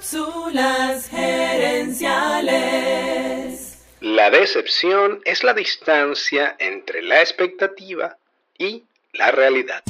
Cápsulas gerenciales. La decepción es la distancia entre la expectativa y la realidad.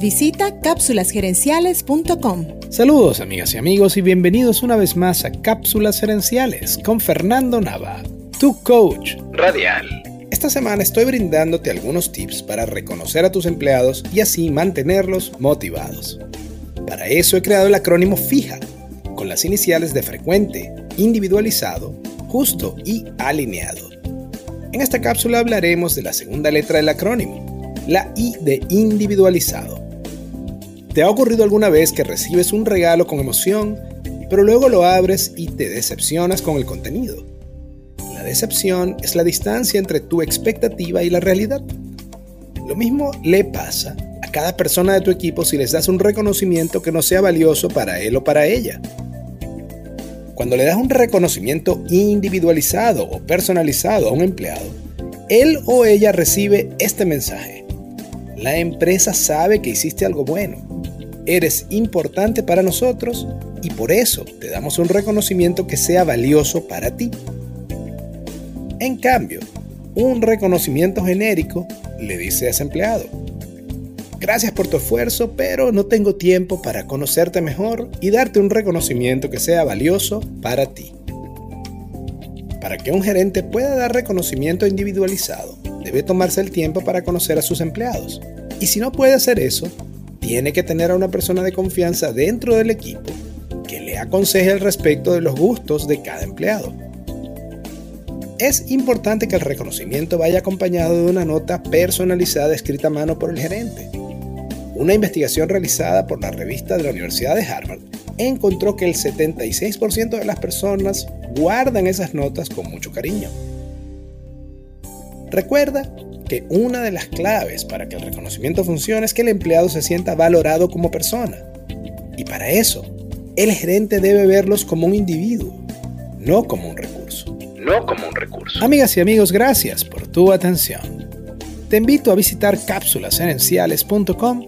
Visita cápsulasgerenciales.com. Saludos amigas y amigos y bienvenidos una vez más a Cápsulas Gerenciales con Fernando Nava, tu coach Radial. Esta semana estoy brindándote algunos tips para reconocer a tus empleados y así mantenerlos motivados. Para eso he creado el acrónimo FIJA, con las iniciales de frecuente, individualizado, justo y alineado. En esta cápsula hablaremos de la segunda letra del acrónimo, la I de individualizado. ¿Te ha ocurrido alguna vez que recibes un regalo con emoción, pero luego lo abres y te decepcionas con el contenido? La decepción es la distancia entre tu expectativa y la realidad. Lo mismo le pasa a cada persona de tu equipo si les das un reconocimiento que no sea valioso para él o para ella. Cuando le das un reconocimiento individualizado o personalizado a un empleado, él o ella recibe este mensaje. La empresa sabe que hiciste algo bueno. Eres importante para nosotros y por eso te damos un reconocimiento que sea valioso para ti. En cambio, un reconocimiento genérico le dice a ese empleado, gracias por tu esfuerzo, pero no tengo tiempo para conocerte mejor y darte un reconocimiento que sea valioso para ti. Para que un gerente pueda dar reconocimiento individualizado, debe tomarse el tiempo para conocer a sus empleados. Y si no puede hacer eso, tiene que tener a una persona de confianza dentro del equipo que le aconseje al respecto de los gustos de cada empleado. Es importante que el reconocimiento vaya acompañado de una nota personalizada escrita a mano por el gerente. Una investigación realizada por la revista de la Universidad de Harvard encontró que el 76% de las personas guardan esas notas con mucho cariño. Recuerda que una de las claves para que el reconocimiento funcione es que el empleado se sienta valorado como persona. Y para eso, el gerente debe verlos como un individuo, no como un recurso no como un recurso. Amigas y amigos, gracias por tu atención. Te invito a visitar cápsulasgerenciales.com